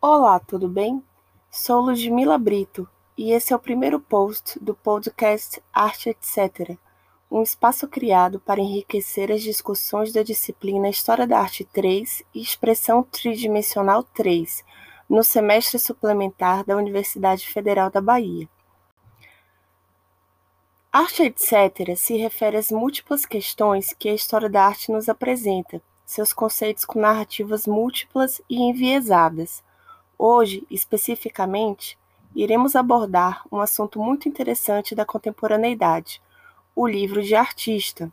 Olá, tudo bem? Sou Ludmila Brito e esse é o primeiro post do podcast Arte Etc., um espaço criado para enriquecer as discussões da disciplina História da Arte 3 e Expressão Tridimensional 3, no semestre suplementar da Universidade Federal da Bahia. Arte Etc. se refere às múltiplas questões que a história da arte nos apresenta, seus conceitos com narrativas múltiplas e enviesadas. Hoje, especificamente, iremos abordar um assunto muito interessante da contemporaneidade, o livro de artista.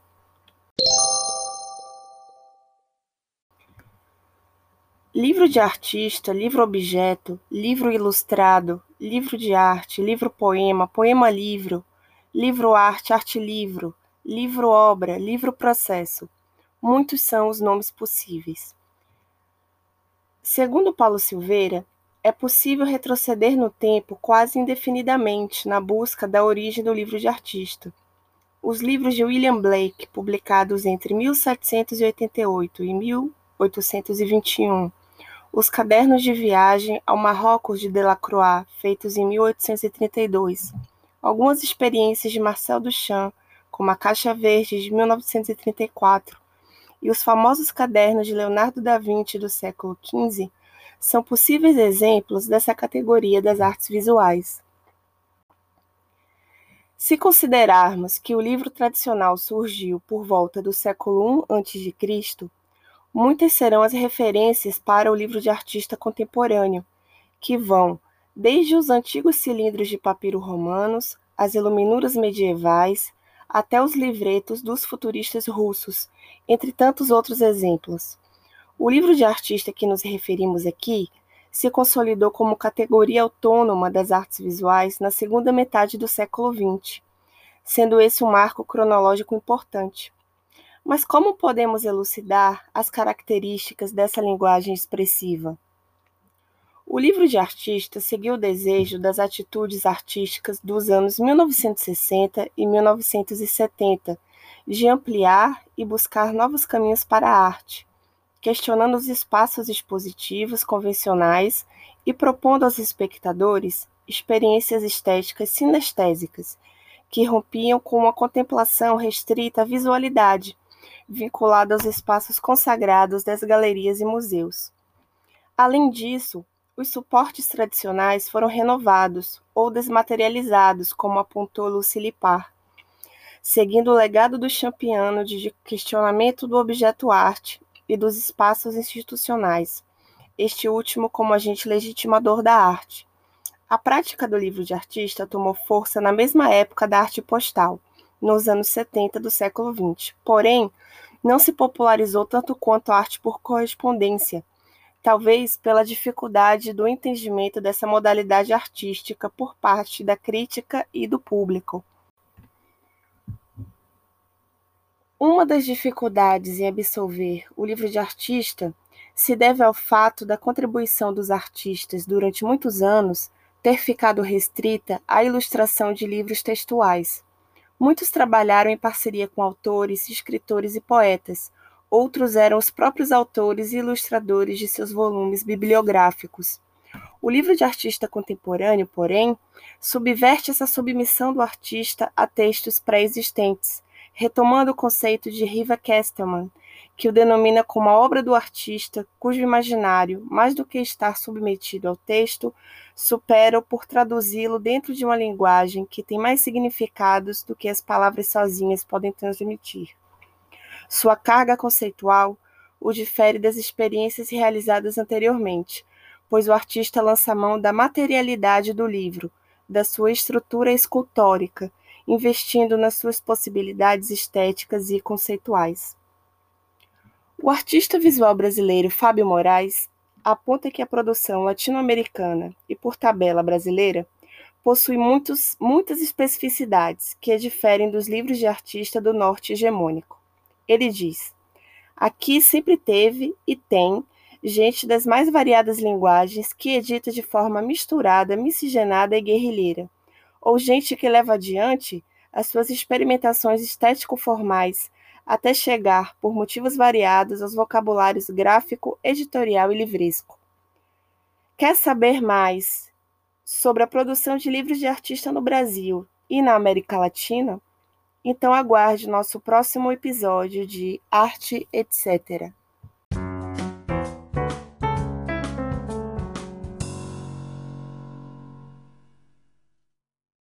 Livro de artista, livro-objeto, livro ilustrado, livro de arte, livro-poema, poema-livro, livro-arte, arte-livro, livro-obra, livro-processo. Muitos são os nomes possíveis. Segundo Paulo Silveira, é possível retroceder no tempo quase indefinidamente na busca da origem do livro de artista. Os livros de William Blake, publicados entre 1788 e 1821, os cadernos de viagem ao Marrocos de Delacroix, feitos em 1832, algumas experiências de Marcel Duchamp, como a Caixa Verde de 1934, e os famosos cadernos de Leonardo da Vinci do século XV, são possíveis exemplos dessa categoria das artes visuais. Se considerarmos que o livro tradicional surgiu por volta do século I a.C., muitas serão as referências para o livro de artista contemporâneo, que vão desde os antigos cilindros de papiro romanos, as iluminuras medievais, até os livretos dos futuristas russos, entre tantos outros exemplos. O livro de artista que nos referimos aqui se consolidou como categoria autônoma das artes visuais na segunda metade do século XX, sendo esse um marco cronológico importante. Mas como podemos elucidar as características dessa linguagem expressiva? O livro de artista seguiu o desejo das atitudes artísticas dos anos 1960 e 1970 de ampliar e buscar novos caminhos para a arte, questionando os espaços expositivos convencionais e propondo aos espectadores experiências estéticas sinestésicas que rompiam com uma contemplação restrita à visualidade, vinculada aos espaços consagrados das galerias e museus. Além disso, os suportes tradicionais foram renovados ou desmaterializados, como apontou Lucy Lipar, seguindo o legado do Champiano de questionamento do objeto arte e dos espaços institucionais, este último como agente legitimador da arte. A prática do livro de artista tomou força na mesma época da arte postal, nos anos 70 do século XX. Porém, não se popularizou tanto quanto a arte por correspondência, talvez pela dificuldade do entendimento dessa modalidade artística por parte da crítica e do público. Uma das dificuldades em absolver o livro de artista se deve ao fato da contribuição dos artistas durante muitos anos ter ficado restrita à ilustração de livros textuais. Muitos trabalharam em parceria com autores, escritores e poetas, outros eram os próprios autores e ilustradores de seus volumes bibliográficos. O livro de artista contemporâneo, porém, subverte essa submissão do artista a textos pré-existentes retomando o conceito de Riva Kestelman, que o denomina como a obra do artista cujo imaginário, mais do que estar submetido ao texto, supera-o por traduzi-lo dentro de uma linguagem que tem mais significados do que as palavras sozinhas podem transmitir. Sua carga conceitual o difere das experiências realizadas anteriormente, pois o artista lança mão da materialidade do livro, da sua estrutura escultórica investindo nas suas possibilidades estéticas e conceituais. O artista visual brasileiro Fábio Moraes aponta que a produção latino-americana e, por tabela, brasileira possui muitos, muitas especificidades que diferem dos livros de artista do norte hegemônico. Ele diz: aqui sempre teve e tem gente das mais variadas linguagens que edita de forma misturada, miscigenada e guerrilheira, ou gente que leva adiante as suas experimentações estético-formais até chegar, por motivos variados, aos vocabulários gráfico, editorial e livresco. Quer saber mais sobre a produção de livros de artista no Brasil e na América Latina? Então aguarde nosso próximo episódio de Arte Etc.